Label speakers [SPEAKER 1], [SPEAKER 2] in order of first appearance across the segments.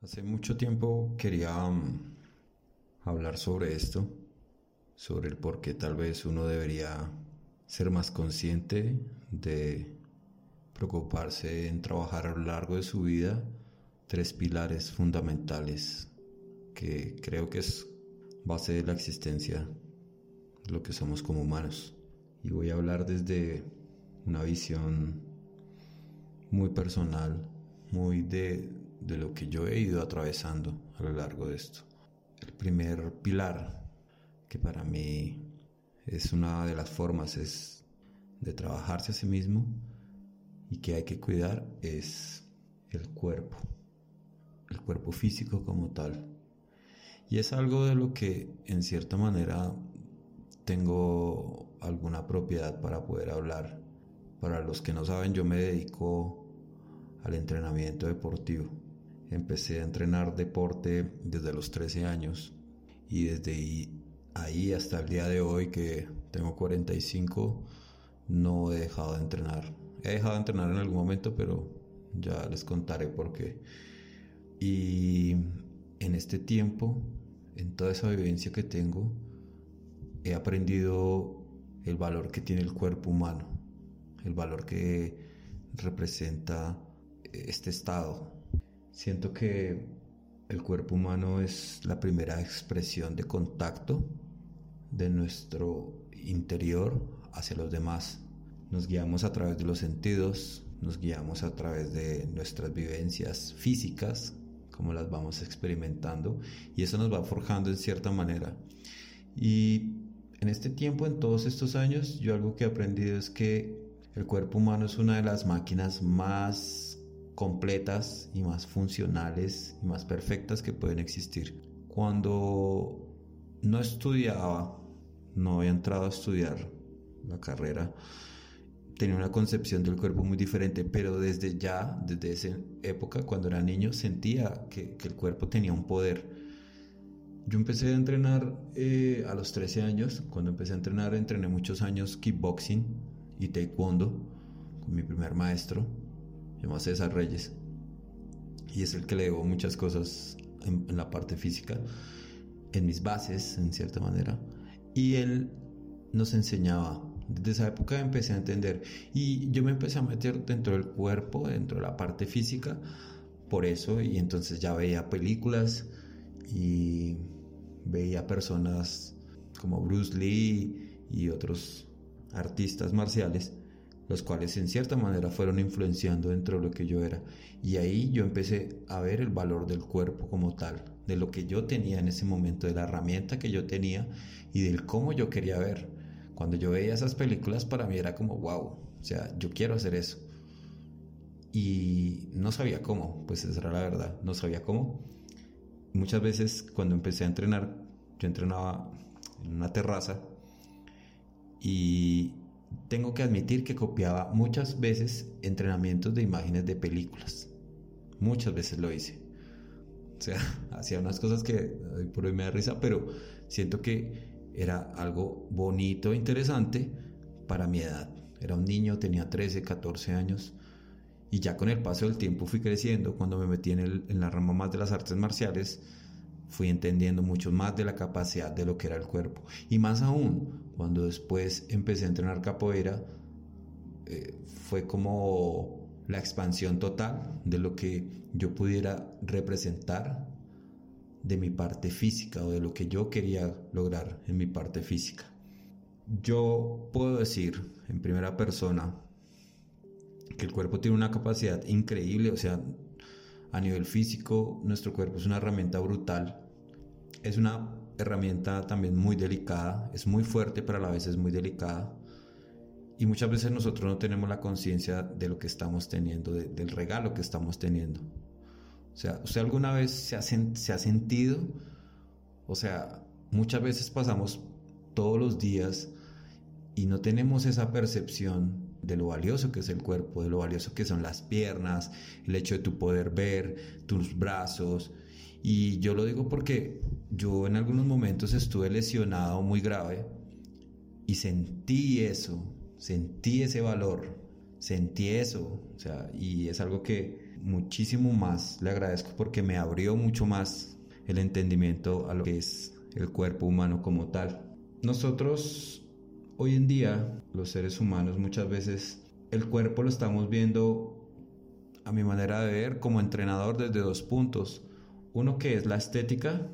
[SPEAKER 1] Hace mucho tiempo quería um, hablar sobre esto, sobre el por qué tal vez uno debería ser más consciente de preocuparse en trabajar a lo largo de su vida tres pilares fundamentales que creo que es base de la existencia de lo que somos como humanos. Y voy a hablar desde una visión muy personal, muy de, de lo que yo he ido atravesando a lo largo de esto. El primer pilar, que para mí es una de las formas es de trabajarse a sí mismo y que hay que cuidar, es el cuerpo, el cuerpo físico como tal. Y es algo de lo que en cierta manera tengo alguna propiedad para poder hablar. Para los que no saben, yo me dedico al entrenamiento deportivo. Empecé a entrenar deporte desde los 13 años y desde ahí hasta el día de hoy que tengo 45 no he dejado de entrenar. He dejado de entrenar en algún momento, pero ya les contaré por qué. Y en este tiempo, en toda esa vivencia que tengo, he aprendido el valor que tiene el cuerpo humano, el valor que representa este estado. Siento que el cuerpo humano es la primera expresión de contacto de nuestro interior hacia los demás. Nos guiamos a través de los sentidos, nos guiamos a través de nuestras vivencias físicas, como las vamos experimentando, y eso nos va forjando en cierta manera. Y en este tiempo, en todos estos años, yo algo que he aprendido es que el cuerpo humano es una de las máquinas más completas y más funcionales y más perfectas que pueden existir. Cuando no estudiaba, no había entrado a estudiar la carrera, tenía una concepción del cuerpo muy diferente, pero desde ya, desde esa época, cuando era niño, sentía que, el cuerpo tenía un poder. Yo empecé a entrenar eh, a los 13 años. Cuando empecé a entrenar, entrené muchos años kickboxing y taekwondo con mi primer maestro llama César Reyes, y es el que le debo muchas cosas en, la parte física, en mis bases, en cierta manera, y él nos enseñaba. Desde esa época empecé a entender. Y yo me empecé a meter dentro del cuerpo, dentro de la parte física, por eso, y entonces ya veía películas y veía personas como Bruce Lee y otros artistas marciales los cuales en cierta manera fueron influenciando dentro de lo que yo era. Y ahí yo empecé a ver el valor del cuerpo como tal, de lo que yo tenía en ese momento, de la herramienta que yo tenía y del cómo yo quería ver. Cuando yo veía esas películas para mí era como, wow, o sea, yo quiero hacer eso. Y no sabía cómo, pues esa era la verdad, no sabía cómo. Muchas veces cuando empecé a entrenar, yo entrenaba en una terraza y tengo que admitir que copiaba muchas veces entrenamientos de imágenes de películas. Muchas veces lo hice. O sea, hacía unas cosas que por hoy me da risa, pero siento que era algo bonito, interesante para mi edad. Era un niño, tenía 13, 14 años. Y ya con el paso del tiempo fui creciendo. Cuando me metí en, en la rama más de las artes marciales, fui entendiendo mucho más de la capacidad de lo que era el cuerpo. Y más aún, cuando después empecé a entrenar capoeira, eh, fue como la expansión total de lo que yo pudiera representar de mi parte física o de lo que yo quería lograr en mi parte física. Yo puedo decir en primera persona que el cuerpo tiene una capacidad increíble, o sea, a nivel físico, nuestro cuerpo es una herramienta brutal. Es una herramienta también muy delicada, es muy fuerte, pero a la vez es muy delicada. Y muchas veces nosotros no tenemos la conciencia de lo que estamos teniendo, del regalo que estamos teniendo. O sea, ¿usted alguna vez se ha, se ha sentido? O sea, muchas veces pasamos todos los días y no tenemos esa percepción de lo valioso que es el cuerpo, de lo valioso que son las piernas, el hecho de tu poder ver tus brazos. Y yo lo digo porque yo en algunos momentos estuve lesionado muy grave y sentí eso, sentí ese valor, sentí eso, o sea, y es algo que muchísimo más le agradezco porque me abrió mucho más el entendimiento a lo que es el cuerpo humano como tal. Nosotros hoy en día, los seres humanos, muchas veces el cuerpo lo estamos viendo a mi manera de ver como entrenador desde dos puntos. Uno que es la estética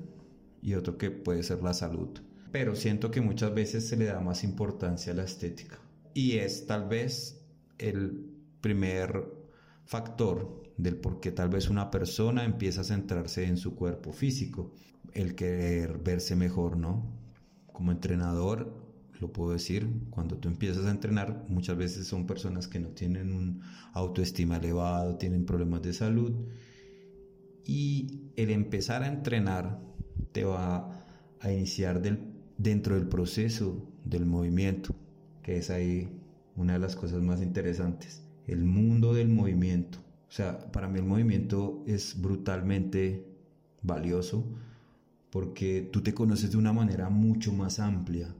[SPEAKER 1] y otro que puede ser la salud. Pero siento que muchas veces se le da más importancia a la estética. Y es tal vez el primer factor del por qué tal vez una persona empieza a centrarse en su cuerpo físico, el querer verse mejor, ¿no? Como entrenador, lo puedo decir, cuando tú empiezas a entrenar, muchas veces son personas que no tienen un autoestima elevado, tienen problemas de salud, y el empezar a entrenar te va a iniciar del, dentro del proceso del movimiento, que es ahí una de las cosas más interesantes, el mundo del movimiento. O sea, para mí el movimiento es brutalmente valioso porque tú te conoces de una manera mucho más amplia,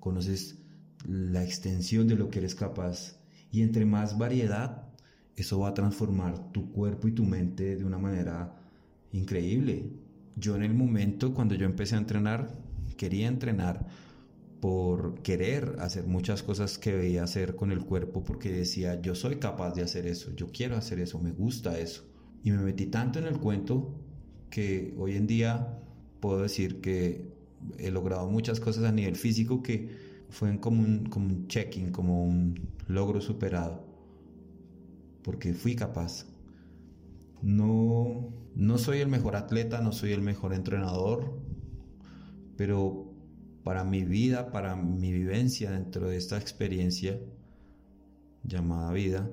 [SPEAKER 1] conoces la extensión de lo que eres capaz y entre más variedad, eso va a transformar tu cuerpo y tu mente de una manera increíble. Yo en el momento cuando yo empecé a entrenar, quería entrenar por querer hacer muchas cosas que veía hacer con el cuerpo porque decía, yo soy capaz de hacer eso, yo quiero hacer eso, me gusta eso. Y me metí tanto en el cuento que hoy en día puedo decir que he logrado muchas cosas a nivel físico que fue como un, como un check-in, como un logro superado, porque fui capaz. No, no soy el mejor atleta, no soy el mejor entrenador, pero para mi vida, para mi vivencia dentro de esta experiencia llamada vida,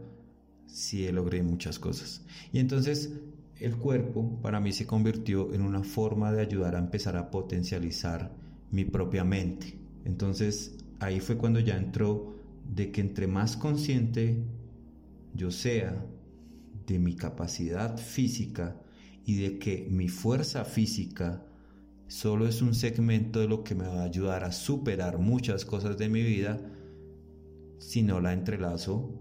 [SPEAKER 1] sí logré muchas cosas. Y entonces el cuerpo para mí se convirtió en una forma de ayudar a empezar a potencializar mi propia mente. Entonces ahí fue cuando ya entró de que entre más consciente yo sea de mi capacidad física y de que mi fuerza física solo es un segmento de lo que me va a ayudar a superar muchas cosas de mi vida si no la entrelazo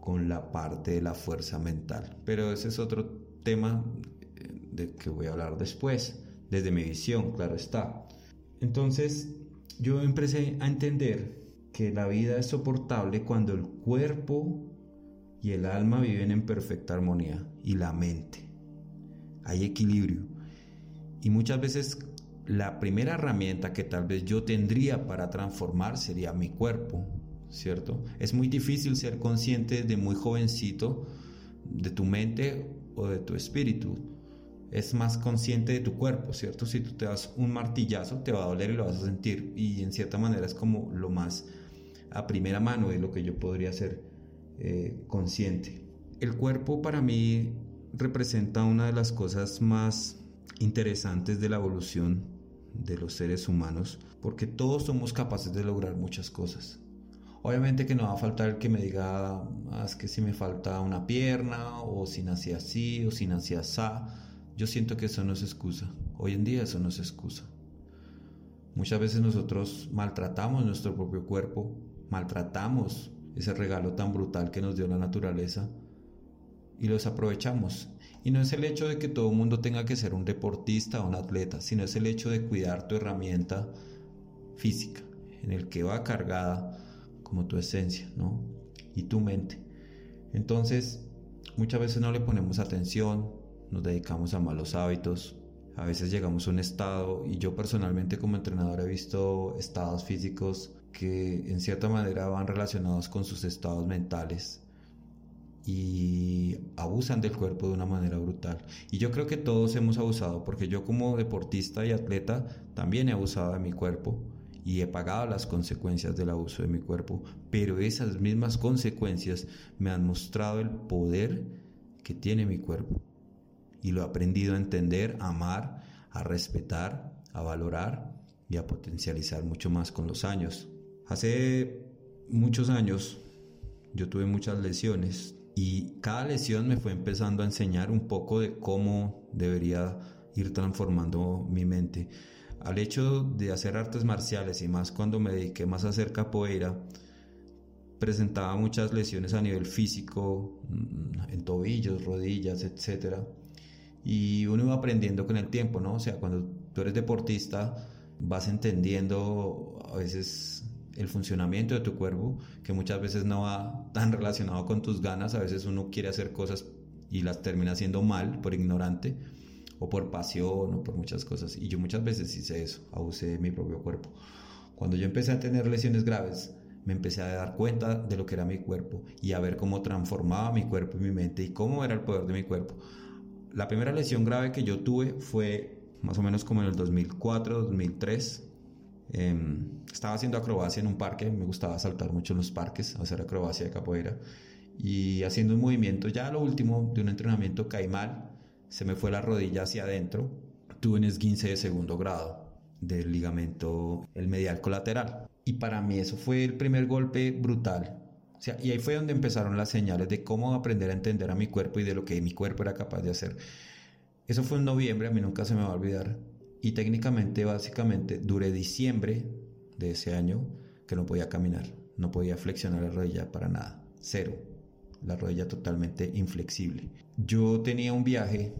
[SPEAKER 1] con la parte de la fuerza mental. Pero ese es otro tema eh, de que voy a hablar después, desde mi visión, claro está. Entonces, yo empecé a entender que la vida es soportable cuando el cuerpo y el alma viven en perfecta armonía y la mente. Hay equilibrio. Y muchas veces la primera herramienta que tal vez yo tendría para transformar sería mi cuerpo, ¿cierto? Es muy difícil ser consciente de muy jovencito de tu mente o de tu espíritu. Es más consciente de tu cuerpo, ¿cierto? Si tú te das un martillazo, te va a doler y lo vas a sentir. Y en cierta manera es como lo más a primera mano de lo que yo podría ser eh, consciente. El cuerpo para mí representa una de las cosas más interesantes de la evolución de los seres humanos, porque todos somos capaces de lograr muchas cosas. Obviamente que no va a faltar el que me diga, ah, es que si me falta una pierna, o si nací así, o si nací así. Yo siento que eso no es excusa. Hoy en día eso no es excusa. Muchas veces nosotros maltratamos nuestro propio cuerpo, maltratamos ese regalo tan brutal que nos dio la naturaleza y los aprovechamos. Y no es el hecho de que todo el mundo tenga que ser un deportista o un atleta, sino es el hecho de cuidar tu herramienta física, en el que va cargada como tu esencia, ¿no? Y tu mente. Entonces, muchas veces no le ponemos atención, nos dedicamos a malos hábitos, a veces llegamos a un estado, y yo personalmente como entrenador he visto estados físicos que en cierta manera van relacionados con sus estados mentales y abusan del cuerpo de una manera brutal. Y yo creo que todos hemos abusado, porque yo como deportista y atleta también he abusado de mi cuerpo y he pagado las consecuencias del abuso de mi cuerpo, pero esas mismas consecuencias me han mostrado el poder que tiene mi cuerpo. Y lo he aprendido a entender, a amar, a respetar, a valorar y a potencializar mucho más con los años. Hace muchos años yo tuve muchas lesiones, y cada lesión me fue empezando a enseñar un poco de cómo debería ir transformando mi mente. Al hecho de hacer artes marciales y más cuando me dediqué más a hacer capoeira, presentaba muchas lesiones a nivel físico, mm, en tobillos, rodillas, etc. Y uno iba aprendiendo con el tiempo, ¿no? O sea, cuando tú eres deportista, vas entendiendo a veces el funcionamiento de tu cuerpo, que muchas veces no va tan relacionado con tus ganas, a veces uno quiere hacer cosas y las termina haciendo mal por ignorante o por pasión o por muchas cosas. Y yo muchas veces hice eso, abusé de mi propio cuerpo. Cuando yo empecé a tener lesiones graves, me empecé a dar cuenta de lo que era mi cuerpo y a ver cómo transformaba mi cuerpo y mi mente y cómo era el poder de mi cuerpo. La primera lesión grave que yo tuve fue más o menos como en el 2004, 2003. Em, estaba haciendo acrobacia en un parque, me gustaba saltar mucho en los parques, hacer acrobacia de capoeira. Y haciendo un movimiento, ya lo último de un entrenamiento caí mal, se me fue la rodilla hacia adentro, tuve un esguince de segundo grado del ligamento el medial colateral. Y para mí eso fue el primer golpe brutal. O sea, y ahí fue donde empezaron las señales de cómo aprender a entender a mi cuerpo y de lo que mi cuerpo era capaz de hacer. Eso fue en noviembre, a mí nunca se me va a olvidar. Y técnicamente, básicamente, duré diciembre de ese año que no podía caminar, no podía flexionar la rodilla para nada, cero, la rodilla totalmente inflexible. Yo tenía un viaje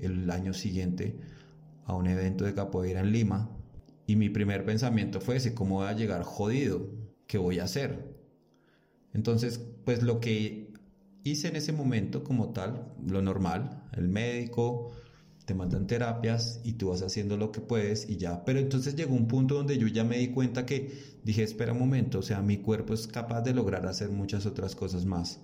[SPEAKER 1] el año siguiente a un evento de capoeira en Lima y mi primer pensamiento fue ese, ¿cómo voy a llegar jodido? ¿Qué voy a hacer? Entonces, pues lo que hice en ese momento como tal, lo normal, el médico, te mandan terapias y tú vas haciendo lo que puedes y ya. Pero entonces llegó un punto donde yo ya me di cuenta que dije, espera un momento, o sea, mi cuerpo es capaz de lograr hacer muchas otras cosas más.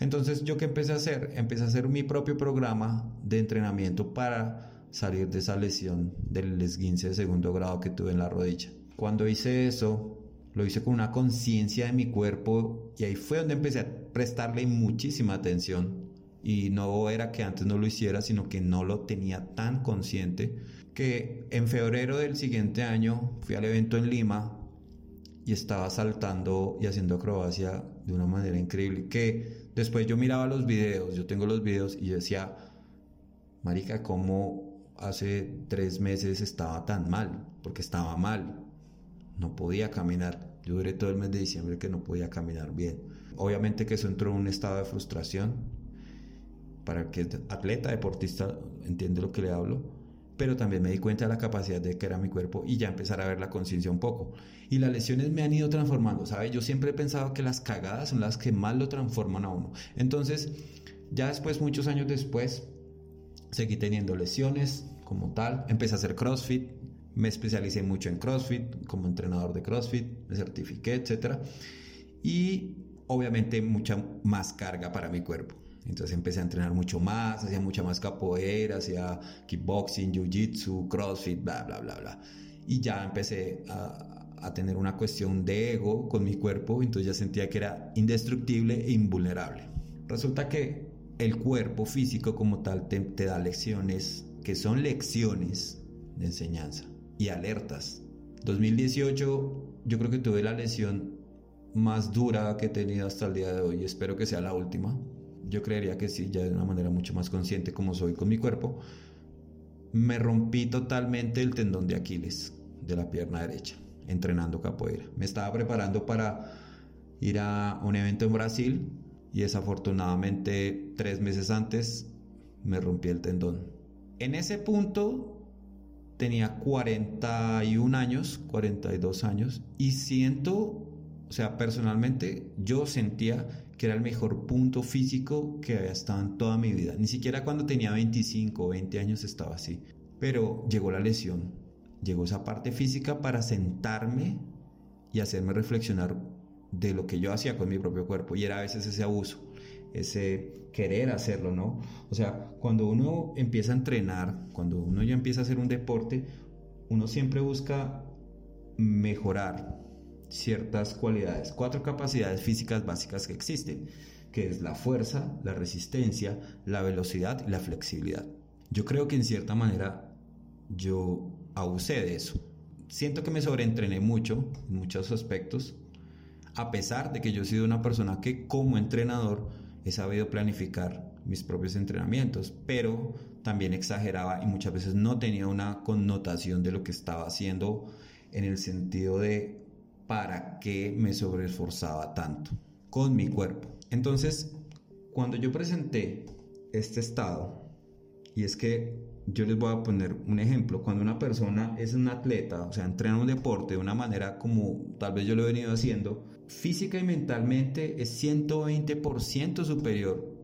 [SPEAKER 1] Entonces yo qué empecé a hacer? Empecé a hacer mi propio programa de entrenamiento para salir de esa lesión del esguince de segundo grado que tuve en la rodilla. Cuando hice eso, lo hice con una conciencia de mi cuerpo y ahí fue donde empecé a prestarle muchísima atención. Y no era que antes no lo hiciera, sino que no lo tenía tan consciente que en febrero del siguiente año fui al evento en Lima y estaba saltando y haciendo acrobacia de una manera increíble que después yo miraba los videos, yo tengo los videos y decía, marica, ¿cómo hace tres meses estaba tan mal, porque estaba mal, no podía caminar. Yo duré todo el mes de diciembre que no podía caminar bien. Obviamente que eso entró en un estado de frustración. Para que atleta, deportista, entiende lo que le hablo. Pero también me di cuenta de la capacidad de que era mi cuerpo y ya empezar a ver la conciencia un poco. Y las lesiones me han ido transformando, ¿sabes? Yo siempre he pensado que las cagadas son las que más lo transforman a uno. Entonces, ya después, muchos años después, seguí teniendo lesiones como tal, empecé a hacer CrossFit, me especialicé mucho en CrossFit como entrenador de CrossFit, me certifiqué, etc. Y obviamente mucha más carga para mi cuerpo. Entonces empecé a entrenar mucho más, hacía mucha más capoeira, hacía kickboxing, jiu-jitsu, CrossFit, bla, bla, bla, bla. Y ya empecé a, a, tener una cuestión de ego con mi cuerpo, entonces ya sentía que era indestructible e invulnerable. Resulta que el cuerpo físico como tal te, da lecciones que son lecciones de enseñanza y alertas. 2018 yo creo que tuve la lesión más dura que he tenido hasta el día de hoy. Espero que sea la última. Yo creería que sí, ya de una manera mucho más consciente como soy con mi cuerpo. Me rompí totalmente el tendón de Aquiles de la pierna derecha, entrenando capoeira. Me estaba preparando para ir a un evento en Brasil y desafortunadamente tres meses antes me rompí el tendón. En ese punto tenía 41 años, 42 años y siento, sea, personalmente yo sentía que era el mejor punto físico que había estado en toda mi vida. Ni siquiera cuando tenía 25 o 20 años estaba así. Pero llegó la lesión, llegó esa parte física para sentarme y hacerme reflexionar de lo que yo hacía con mi propio cuerpo y era a veces ese abuso, ese querer hacerlo, ¿no? O sea, cuando uno empieza a entrenar, cuando uno ya empieza a hacer un deporte, uno siempre busca mejorar ciertas cualidades, cuatro capacidades físicas básicas que existen, que es la fuerza, la resistencia, la velocidad y la flexibilidad. Yo creo que en cierta manera yo abusé de eso. Siento que me sobreentrené mucho en muchos aspectos, a pesar de que yo he sido una persona que como entrenador he sabido planificar mis propios entrenamientos, pero también exageraba y muchas veces no tenía una connotación de lo que estaba haciendo en el sentido de para qué me sobreesforzaba tanto. con mi cuerpo. Entonces, cuando yo presenté este estado, y es que yo les voy a poner un ejemplo, cuando una persona es un atleta, o sea, entrena un deporte de una manera como tal vez yo lo he venido haciendo, física y mentalmente es 120% superior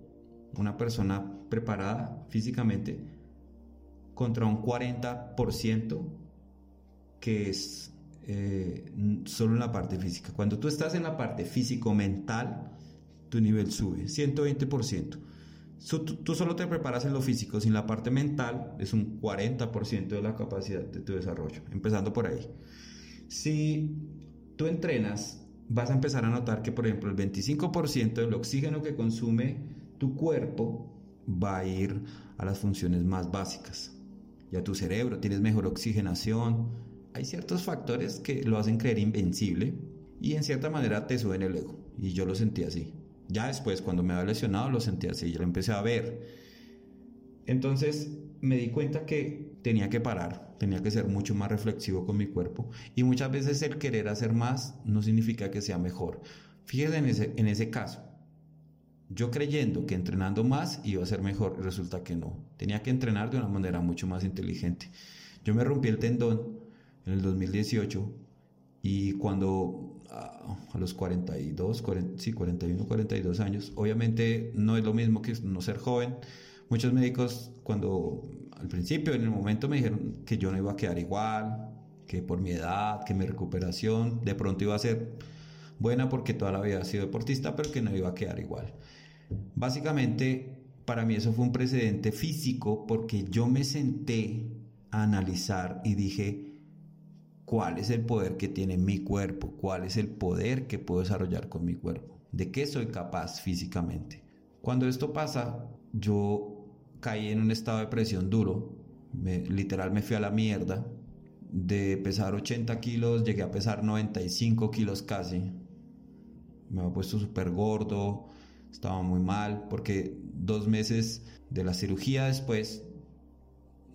[SPEAKER 1] una persona preparada físicamente contra un 40% que es eh, solo en la parte física. Cuando tú estás en la parte físico-mental, tu nivel sube 120%. tú, solo te preparas en lo físico, sin la parte mental es un 40% de la capacidad de tu desarrollo, empezando por ahí. Si tú entrenas, vas a empezar a notar que, por ejemplo, el 25% del oxígeno que consume tu cuerpo va a ir a las funciones más básicas. Ya tu cerebro, tienes mejor oxigenación, hay ciertos factores que lo hacen creer invencible y en cierta manera te suben el ego. Y yo lo sentí así. Ya después, cuando me había lesionado, lo sentí así, ya lo empecé a ver. Entonces me di cuenta que tenía que parar, tenía que ser mucho más reflexivo con mi cuerpo. Y muchas veces el querer hacer más no significa que sea mejor. Fíjese en ese, en ese caso. Yo creyendo que entrenando más iba a ser mejor, resulta que no. Tenía que entrenar de una manera mucho más inteligente. Yo me rompí el tendón en el 2018 y cuando ah, a, los 42, 40, sí, 41, 42 años, obviamente no es lo mismo que no ser joven. Muchos médicos cuando al principio, en el momento me dijeron que yo no iba a quedar igual, que por mi edad, que mi recuperación de pronto iba a ser buena porque toda la vida he sido deportista, pero que no iba a quedar igual. Básicamente, para mí eso fue un precedente físico porque yo me senté a analizar y dije, cuál es el poder que tiene mi cuerpo, cuál es el poder que puedo desarrollar con mi cuerpo, de qué soy capaz físicamente. Cuando esto pasa, yo caí en un estado de presión duro, literal me fui a la mierda, de pesar 80 kilos llegué a pesar 95 kilos casi, me había puesto súper gordo, estaba muy mal, porque dos meses de la cirugía después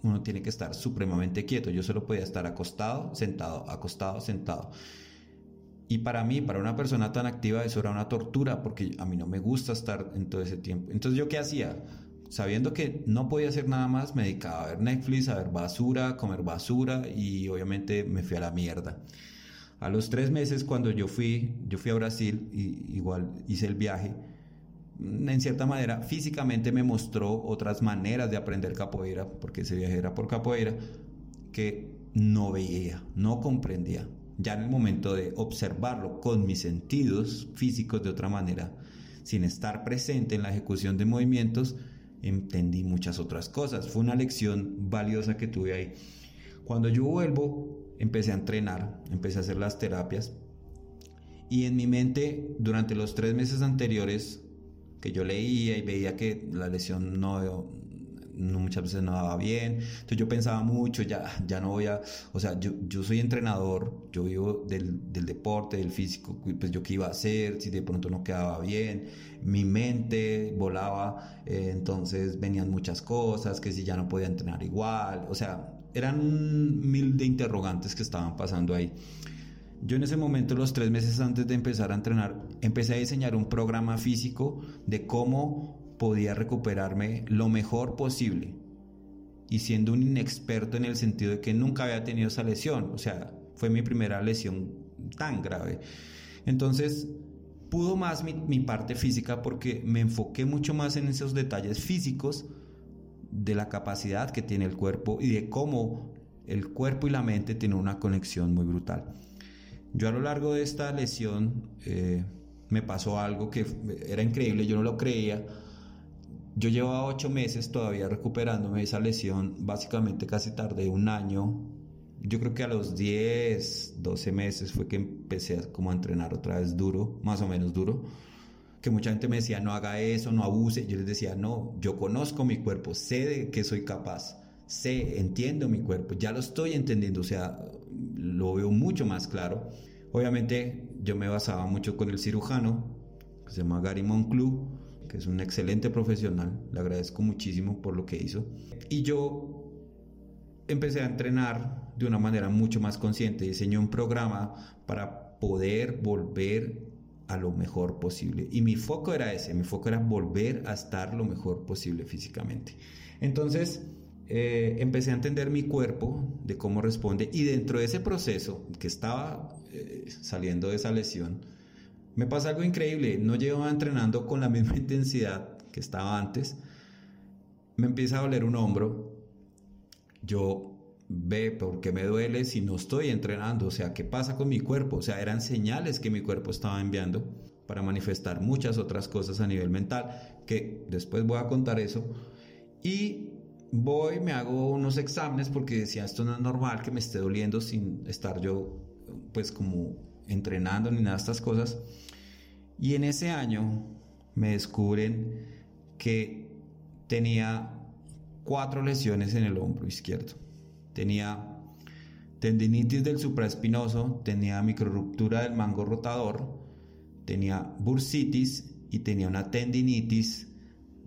[SPEAKER 1] uno tiene que estar supremamente quieto. Yo solo podía estar acostado, sentado, acostado, sentado. Y para mí, para una persona tan activa, eso era una tortura porque a mí no me gusta estar en todo ese tiempo. Entonces, ¿yo qué hacía? Sabiendo que no podía hacer nada más, me dedicaba a ver Netflix, a ver basura, a comer basura y obviamente me fui a la mierda. A los tres meses, cuando yo fui, yo fui a Brasil y igual hice el viaje, en cierta manera, físicamente me mostró otras maneras de aprender capoeira, porque ese viaje era por capoeira, que no veía, no comprendía. Ya en el momento de observarlo con mis sentidos físicos de otra manera, sin estar presente en la ejecución de movimientos, entendí muchas otras cosas. Fue una lección valiosa que tuve ahí. Cuando yo vuelvo, empecé a entrenar, empecé a hacer las terapias y en mi mente durante los tres meses anteriores que yo leía y veía que la lesión no, muchas veces no daba bien. Entonces yo pensaba mucho, ya, ya no voy a, o sea, yo, yo soy entrenador, yo vivo del, del, deporte, del físico, pues yo qué iba a hacer si de pronto no quedaba bien. Mi mente volaba, eh, entonces venían muchas cosas, que si ya no podía entrenar igual, o sea, eran mil de interrogantes que estaban pasando ahí. Yo en ese momento, los tres meses antes de empezar a entrenar, empecé a diseñar un programa físico de cómo podía recuperarme lo mejor posible. Y siendo un inexperto en el sentido de que nunca había tenido esa lesión, o sea, fue mi primera lesión tan grave. Entonces, pudo más mi, mi parte física porque me enfoqué mucho más en esos detalles físicos de la capacidad que tiene el cuerpo y de cómo el cuerpo y la mente tienen una conexión muy brutal. Yo a lo largo de esta lesión eh, me pasó algo que era increíble, yo no lo creía. Yo llevaba ocho meses todavía recuperándome de esa lesión, básicamente casi tardé un año. Yo creo que a los 10, 12 meses fue que empecé a, como a entrenar otra vez duro, más o menos duro. Que mucha gente me decía, no haga eso, no abuse. Yo les decía, no, yo conozco mi cuerpo, sé de que soy capaz, sé, entiendo mi cuerpo, ya lo estoy entendiendo, o sea, lo veo mucho más claro. Obviamente yo me basaba mucho con el cirujano, que se llama Gary Monclou, que es un excelente profesional, le agradezco muchísimo por lo que hizo. Y yo empecé a entrenar de una manera mucho más consciente, diseñé un programa para poder volver a lo mejor posible. Y mi foco era ese, mi foco era volver a estar lo mejor posible físicamente. Entonces, eh, empecé a entender mi cuerpo, de cómo responde, y dentro de ese proceso que estaba eh, saliendo de esa lesión, me pasa algo increíble, no llevaba entrenando con la misma intensidad que estaba antes, me empieza a doler un hombro, yo ve por qué me duele si no estoy entrenando, o sea, qué pasa con mi cuerpo, o sea, eran señales que mi cuerpo estaba enviando para manifestar muchas otras cosas a nivel mental, que después voy a contar eso, y voy, me hago unos exámenes porque decía, esto no es normal que me esté doliendo sin estar yo, pues como entrenando ni nada de estas cosas, y en ese año me descubren que tenía cuatro lesiones en el hombro izquierdo. Tenía tendinitis del supraespinoso, tenía microruptura del mango rotador, tenía bursitis y tenía una tendinitis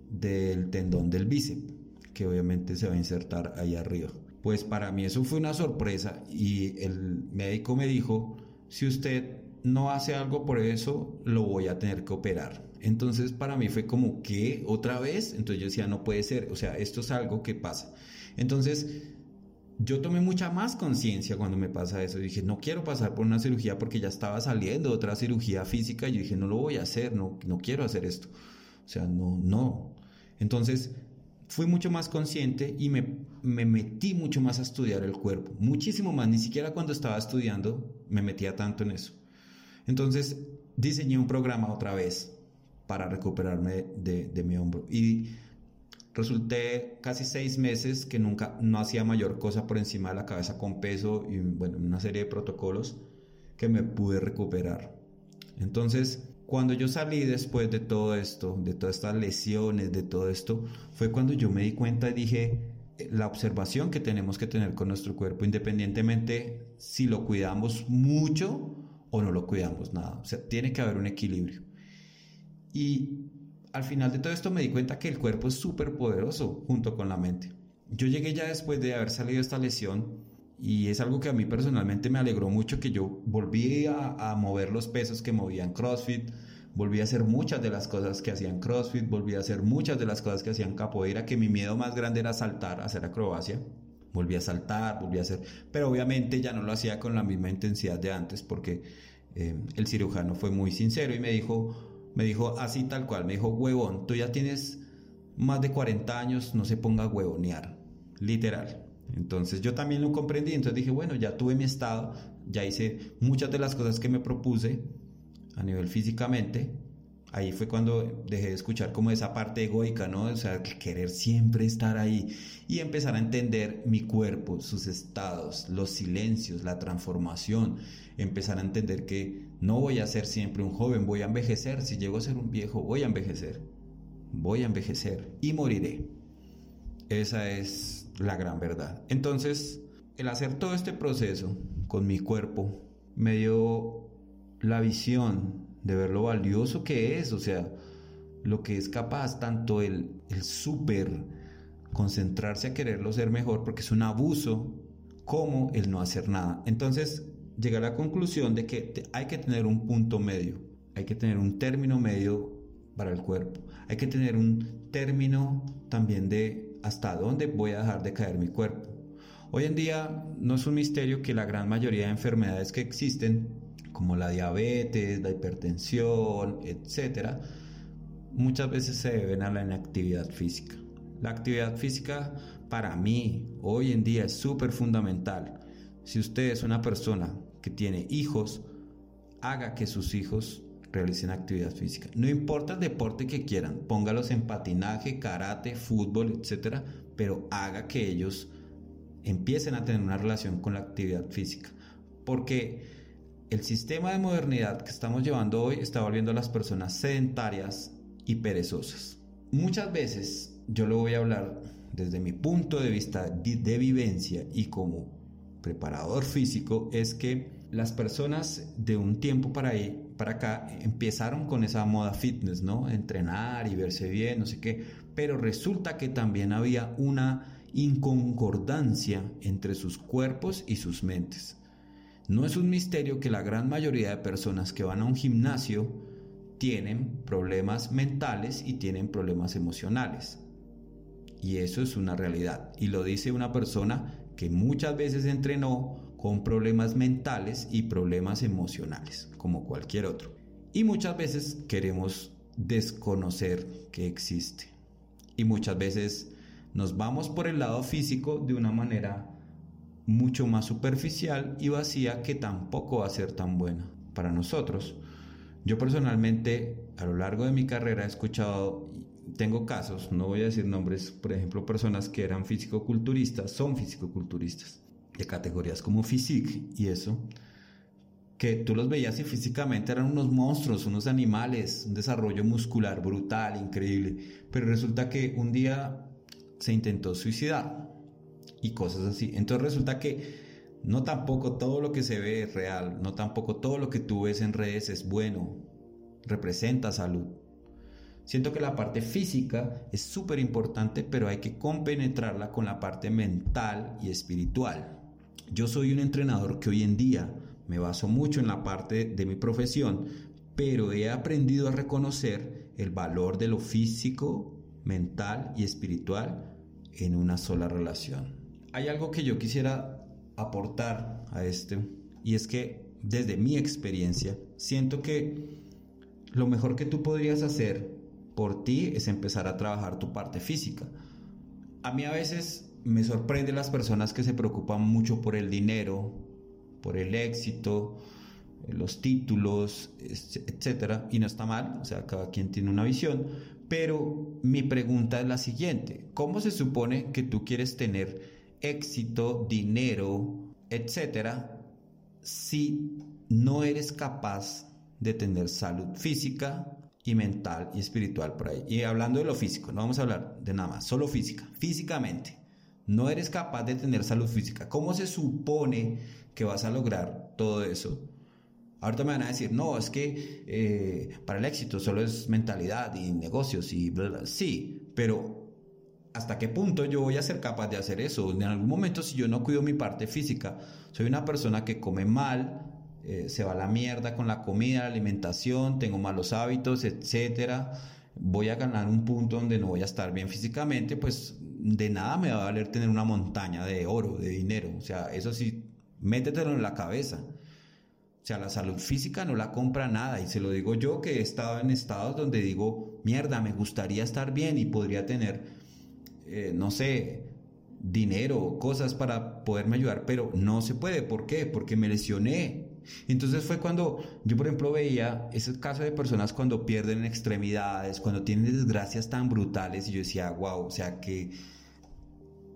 [SPEAKER 1] del tendón del bíceps, que obviamente se va a insertar ahí arriba. Pues para mí eso fue una sorpresa y el médico me dijo, si usted no hace algo por eso, lo voy a tener que operar. Entonces para mí fue como, ¿qué? ¿Otra vez? Entonces yo decía, no puede ser, o sea, esto es algo que pasa. Entonces yo tomé mucha más conciencia cuando me pasa eso. Dije, no quiero pasar por una cirugía porque ya estaba saliendo otra cirugía física. Y yo dije, no lo voy a hacer, no, no quiero hacer esto. O sea, no, no. Entonces, fui mucho más consciente y me, me metí mucho más a estudiar el cuerpo. Muchísimo más. Ni siquiera cuando estaba estudiando me metía tanto en eso. Entonces, diseñé un programa otra vez para recuperarme de, de mi hombro. Y Resulté casi seis meses que nunca, no hacía mayor cosa por encima de la cabeza con peso y bueno, una serie de protocolos que me pude recuperar. Entonces, cuando yo salí después de todo esto, de todas estas lesiones, de todo esto, fue cuando yo me di cuenta y dije, eh, la observación que tenemos que tener con nuestro cuerpo, independientemente si lo cuidamos mucho o no lo cuidamos nada. O sea, tiene que haber un equilibrio. Y al final de todo esto me di cuenta que el cuerpo es súper poderoso junto con la mente. Yo llegué ya después de haber salido esta lesión y es algo que a mí personalmente me alegró mucho que yo volví a, mover los pesos que movía en CrossFit, volví a hacer muchas de las cosas que hacían CrossFit, volví a hacer muchas de las cosas que hacían capoeira, que mi miedo más grande era saltar, hacer acrobacia. Volví a saltar, volví a hacer, pero obviamente ya no lo hacía con la misma intensidad de antes porque eh, el cirujano fue muy sincero y me dijo, me dijo así tal cual, me dijo, huevón, tú ya tienes más de 40 años, no se ponga a huevonear, literal. Entonces yo también lo comprendí, entonces dije, bueno, ya tuve mi estado, ya hice muchas de las cosas que me propuse a nivel físicamente. Ahí fue cuando dejé de escuchar como esa parte egoica, ¿no? O sea, querer siempre estar ahí y empezar a entender mi cuerpo, sus estados, los silencios, la transformación, empezar a entender que no voy a ser siempre un joven, voy a envejecer. Si llego a ser un viejo, voy a envejecer. Voy a envejecer y moriré. Esa es la gran verdad. Entonces, el hacer todo este proceso con mi cuerpo me dio la visión de ver lo valioso que es, o sea, lo que es capaz tanto el, el súper concentrarse a quererlo ser mejor, porque es un abuso, como el no hacer nada. Entonces, llegué a la conclusión de que hay que tener un punto medio, hay que tener un término medio para el cuerpo, hay que tener un término también de hasta dónde voy a dejar de caer mi cuerpo. Hoy en día no es un misterio que la gran mayoría de enfermedades que existen, como la diabetes, la hipertensión, etcétera, muchas veces se deben a la inactividad física. La actividad física para mí hoy en día es súper fundamental. Si usted es una persona que tiene hijos, haga que sus hijos realicen actividad física. No importa el deporte que quieran, póngalos en patinaje, karate, fútbol, etcétera, pero haga que ellos empiecen a tener una relación con la actividad física. Porque el sistema de modernidad que estamos llevando hoy está volviendo a las personas sedentarias y perezosas. Muchas veces yo lo voy a hablar desde mi punto de vista de vivencia y como preparador físico es que las personas de un tiempo para ahí para acá empezaron con esa moda fitness, ¿no? Entrenar y verse bien, no sé qué, pero resulta que también había una inconcordancia entre sus cuerpos y sus mentes. No es un misterio que la gran mayoría de personas que van a un gimnasio tienen problemas mentales y tienen problemas emocionales. Y eso es una realidad. Y lo dice una persona que muchas veces entrenó con problemas mentales y problemas emocionales, como cualquier otro. Y muchas veces queremos desconocer que existe. Y muchas veces nos vamos por el lado físico de una manera mucho más superficial y vacía que tampoco va a ser tan buena para nosotros. Yo personalmente a lo largo de mi carrera he escuchado, tengo casos, no voy a decir nombres, por ejemplo, personas que eran físico-culturistas, son físico-culturistas, de categorías como physique y eso, que tú los veías y físicamente eran unos monstruos, unos animales, un desarrollo muscular brutal, increíble, pero resulta que un día se intentó suicidar y cosas así. Entonces resulta que no tampoco todo lo que se ve es real, no tampoco todo lo que tú ves en redes es bueno, representa salud. Siento que la parte física es súper importante, pero hay que compenetrarla con la parte mental y espiritual. Yo soy un entrenador que hoy en día me baso mucho en la parte de mi profesión, pero he aprendido a reconocer el valor de lo físico, mental y espiritual en una sola relación. Hay algo que yo quisiera aportar a este y es que desde mi experiencia siento que lo mejor que tú podrías hacer por ti es empezar a trabajar tu parte física. A mí a veces me sorprende las personas que se preocupan mucho por el dinero, por el éxito, eh, los títulos, etcétera, y no está mal, o sea, cada quien tiene una visión, pero mi pregunta es la siguiente, ¿cómo se supone que tú quieres tener éxito, dinero, etcétera, si no eres capaz de tener salud física y mental y espiritual por ahí? Y hablando de lo físico, no vamos a hablar de nada más, solo física, físicamente. No eres capaz de tener salud física. ¿Cómo se supone que vas a lograr todo eso. Ahorita me van a decir, no, es que eh, para el éxito solo es mentalidad y negocios y bla. Sí, pero ¿hasta qué punto yo voy a ser capaz de hacer eso? En algún momento, si yo no cuido mi parte física, soy una persona que come mal, eh, se va a la mierda con la comida, la alimentación, tengo malos hábitos, etcétera. Voy a ganar un punto donde no voy a estar bien físicamente, pues de nada me va a valer tener una montaña de oro, de dinero. O sea, eso sí Métetelo en la cabeza. O sea, la salud física no la compra nada. Y se lo digo yo que he estado en estados donde digo, mierda, me gustaría estar bien y podría tener, eh, no sé, dinero, cosas para poderme ayudar, pero no se puede. ¿Por qué? Porque me lesioné. Entonces fue cuando yo, por ejemplo, veía ese caso de personas cuando pierden extremidades, cuando tienen desgracias tan brutales y yo decía, wow, o sea, que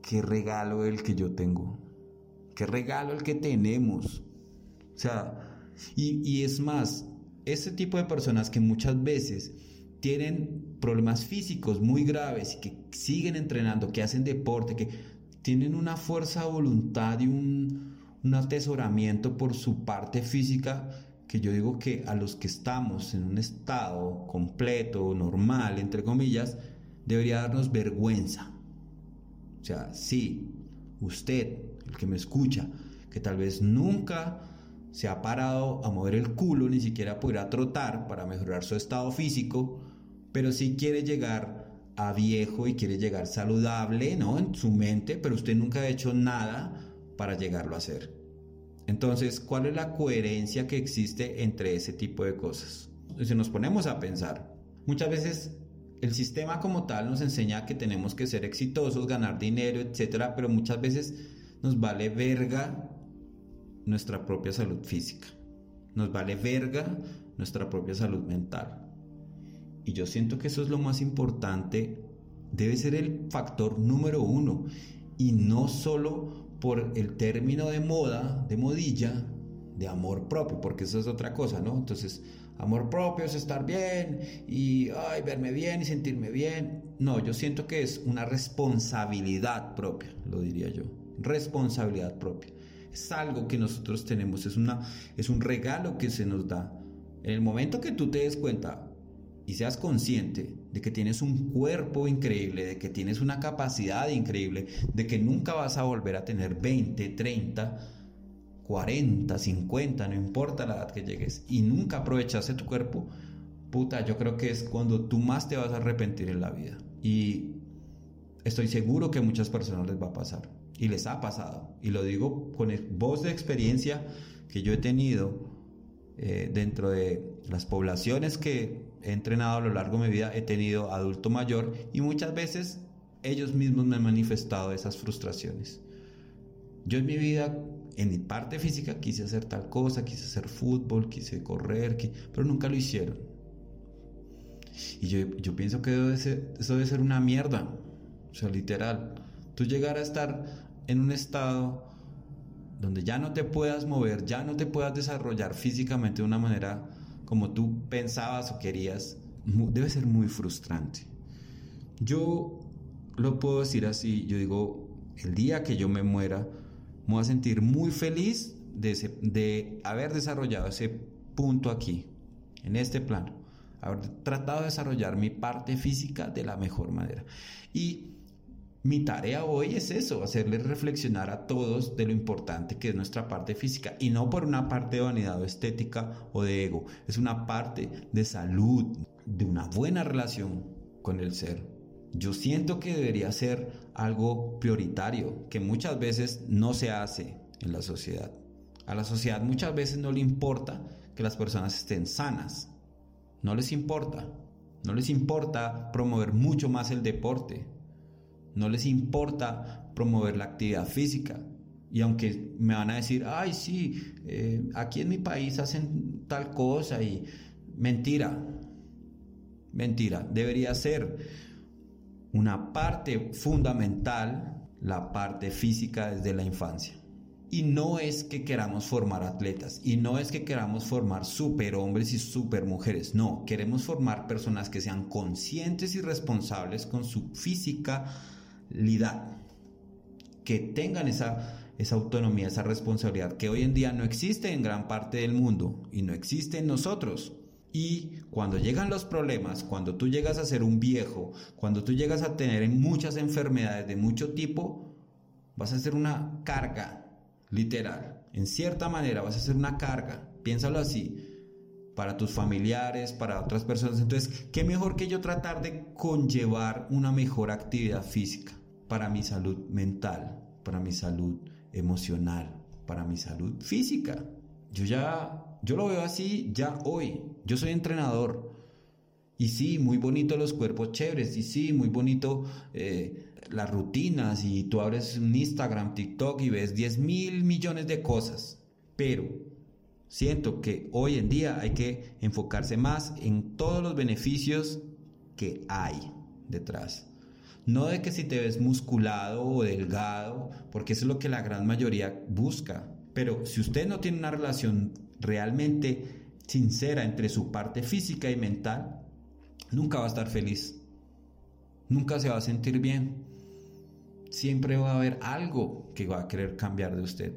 [SPEAKER 1] qué regalo el que yo tengo. Qué regalo el que tenemos. O sea, y, es más, ese tipo de personas que muchas veces tienen problemas físicos muy graves y que siguen entrenando, que hacen deporte, que tienen una fuerza de voluntad y un, un atesoramiento por su parte física, que yo digo que a los que estamos en un estado completo, normal, entre comillas, debería darnos vergüenza. O sea, sí, usted que me escucha, que tal vez nunca se ha parado a mover el culo, ni siquiera podrá trotar para mejorar su estado físico, pero sí quiere llegar a viejo y quiere llegar saludable, ¿no? En su mente, pero usted nunca ha hecho nada para llegarlo a hacer. Entonces, ¿cuál es la coherencia que existe entre ese tipo de cosas? Si nos ponemos a pensar, muchas veces el sistema como tal nos enseña que tenemos que ser exitosos, ganar dinero, etcétera, pero muchas veces nos vale verga nuestra propia salud física. Nos vale verga nuestra propia salud mental. Y yo siento que eso es lo más importante. Debe ser el factor número uno. Y no solo por el término de moda, de modilla, de amor propio, porque eso es otra cosa, ¿no? Entonces, amor propio es estar bien y ay, verme bien y sentirme bien. No, yo siento que es una responsabilidad propia, lo diría yo responsabilidad propia. Es algo que nosotros tenemos, es, una, es un regalo que se nos da. En el momento que tú te des cuenta y seas consciente de que tienes un cuerpo increíble, de que tienes una capacidad increíble, de que nunca vas a volver a tener 20, 30, 40, 50, no importa la edad que llegues, y nunca aprovechaste tu cuerpo, puta, yo creo que es cuando tú más te vas a arrepentir en la vida. Y estoy seguro que a muchas personas les va a pasar. Y les ha pasado. Y lo digo con voz de experiencia que yo he tenido eh, dentro de las poblaciones que he entrenado a lo largo de mi vida. He tenido adulto mayor y muchas veces ellos mismos me han manifestado esas frustraciones. Yo en mi vida, en mi parte física, quise hacer tal cosa, quise hacer fútbol, quise correr, pero nunca lo hicieron. Y yo, pienso que eso debe ser una mierda. O sea, literal. Tú llegar a estar en un estado donde ya no te puedas mover, ya no te puedas desarrollar físicamente de una manera como tú pensabas o querías, debe ser muy frustrante. Yo lo puedo decir así, yo digo, el día que yo me muera, me voy a sentir muy feliz de, de haber desarrollado ese punto aquí, en este plano, haber tratado de desarrollar mi parte física de la mejor manera. Y mi tarea hoy es eso, hacerles reflexionar a todos de lo importante que es nuestra parte física y no por una parte de vanidad o estética o de ego, es una parte de salud, de una buena relación con el ser. Yo siento que debería ser algo prioritario, que muchas veces no se hace en la sociedad. A la sociedad muchas veces no le importa que las personas estén sanas. No les importa. No les importa promover mucho más el deporte. No les importa promover la actividad física. Y aunque me van a decir, ay, sí, eh, aquí en mi país hacen tal cosa y mentira, mentira, debería ser una parte fundamental la parte física desde la infancia. Y no es que queramos formar atletas, y no es que queramos formar superhombres y supermujeres, no, queremos formar personas que sean conscientes y responsables con su fisicalidad, que tengan esa, esa autonomía, esa responsabilidad que hoy en día no existe en gran parte del mundo y no existe en nosotros. Y cuando llegan los problemas, cuando tú llegas a ser un viejo, cuando tú llegas a tener muchas enfermedades de mucho tipo, vas a ser una carga, literal. En cierta manera vas a ser una carga, piénsalo así, para tus familiares, para otras personas. Entonces, ¿qué mejor que yo tratar de conllevar una mejor actividad física para mi salud mental, para mi salud emocional, para mi salud física? Yo ya yo lo veo así ya hoy. Yo soy entrenador. Y sí, muy bonito los cuerpos chéveres. Y sí, muy bonito eh, las rutinas. Y tú abres un Instagram, TikTok y ves 10 mil millones de cosas. Pero siento que hoy en día hay que enfocarse más en todos los beneficios que hay detrás. No de que si te ves musculado o delgado, porque eso es lo que la gran mayoría busca. Pero si usted no tiene una relación realmente sincera entre su parte física y mental, nunca va a estar feliz. Nunca se va a sentir bien. Siempre va a haber algo que va a querer cambiar de usted.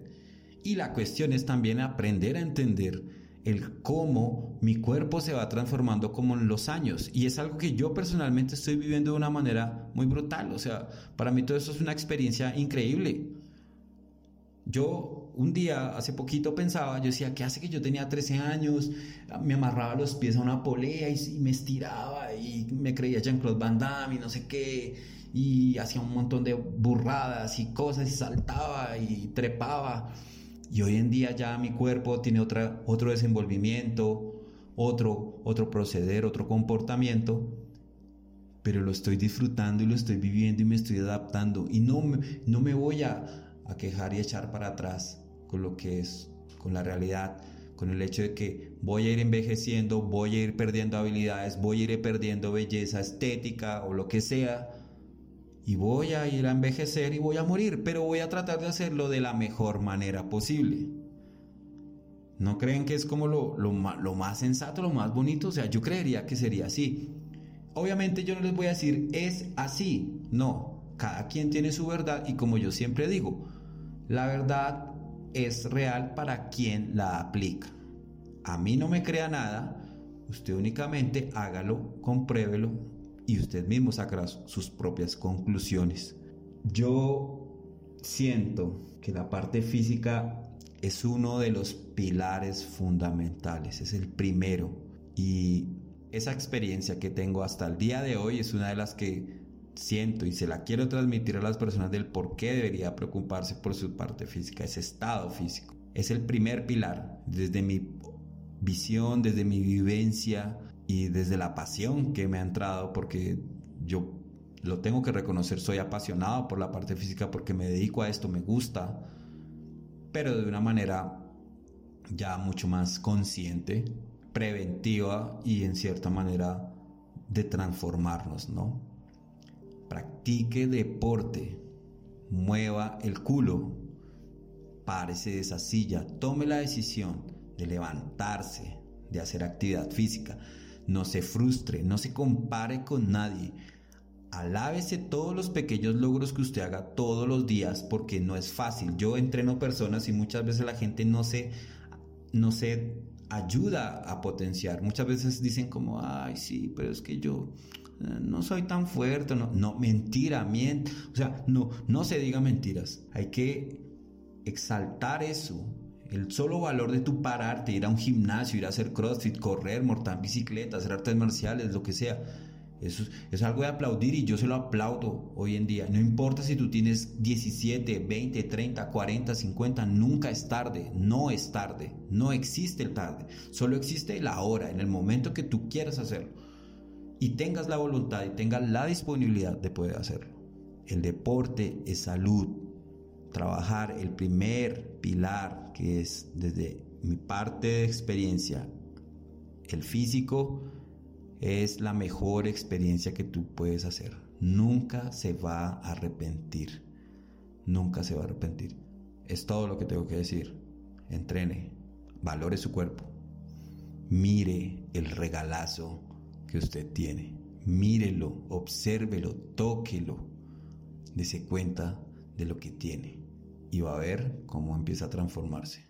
[SPEAKER 1] Y la cuestión es también aprender a entender el cómo mi cuerpo se va transformando como en los años. Y es algo que yo personalmente estoy viviendo de una manera muy brutal. O sea, para mí todo eso es una experiencia increíble. Yo un día, hace poquito pensaba, yo decía, ¿qué hace que yo tenía 13 años? Me amarraba los pies a una polea y, me estiraba y me creía Jean-Claude Van Damme y no sé qué, y hacía un montón de burradas y cosas y saltaba y trepaba. Y hoy en día ya mi cuerpo tiene otra, otro desenvolvimiento, otro, otro proceder, otro comportamiento, pero lo estoy disfrutando y lo estoy viviendo y me estoy adaptando. Y no, no me voy a quejar y echar para atrás con lo que es, con la realidad, con el hecho de que voy a ir envejeciendo, voy a ir perdiendo habilidades, voy a ir perdiendo belleza estética o lo que sea, y voy a ir a envejecer y voy a morir, pero voy a tratar de hacerlo de la mejor manera posible. ¿No creen que es como lo, lo, lo más sensato, lo más bonito? O sea, yo creería que sería así. Obviamente yo no les voy a decir es así, no, cada quien tiene su verdad y como yo siempre digo, la verdad es real para quien la aplica. A mí no me crea nada, usted únicamente hágalo, compruébelo y usted mismo sacará sus propias conclusiones. Yo siento que la parte física es uno de los pilares fundamentales, es el primero y esa experiencia que tengo hasta el día de hoy es una de las que siento y se la quiero transmitir a las personas del por qué debería preocuparse por su parte física, ese estado físico. Es el primer pilar desde mi visión, desde mi vivencia y desde la pasión que me ha entrado porque yo lo tengo que reconocer, soy apasionado por la parte física porque me dedico a esto, me gusta, pero de una manera ya mucho más consciente, preventiva y en cierta manera de transformarnos, ¿no? Practique deporte, mueva el culo, párese de esa silla, tome la decisión de levantarse, de hacer actividad física. No se frustre, no se compare con nadie. Alábese todos los pequeños logros que usted haga todos los días porque no es fácil. Yo entreno personas y muchas veces la gente no se, no se ayuda a potenciar. Muchas veces dicen como, ay, sí, pero es que yo eh, no soy tan fuerte. No, no mentira, miente. O sea, no, no se diga mentiras. Hay que exaltar eso. El solo valor de tu pararte, ir a un gimnasio, ir a hacer crossfit, correr, montar bicicleta, hacer artes marciales, lo que sea eso es, algo de aplaudir y yo se lo aplaudo hoy en día. No importa si tú tienes 17, 20, 30, 40, 50, nunca es tarde, no es tarde, no existe el tarde, solo existe la hora, en el momento que tú quieras hacerlo y tengas la voluntad y tengas la disponibilidad de poder hacerlo. El deporte es salud. Trabajar el primer pilar que es desde mi parte de experiencia, el físico, es la mejor experiencia que tú puedes hacer. Nunca se va a arrepentir. Nunca se va a arrepentir. Es todo lo que tengo que decir. Entrene, valore su cuerpo. Mire el regalazo que usted tiene. Mírelo, obsérvelo, tóquelo. Dese cuenta de lo que tiene y va a ver cómo empieza a transformarse.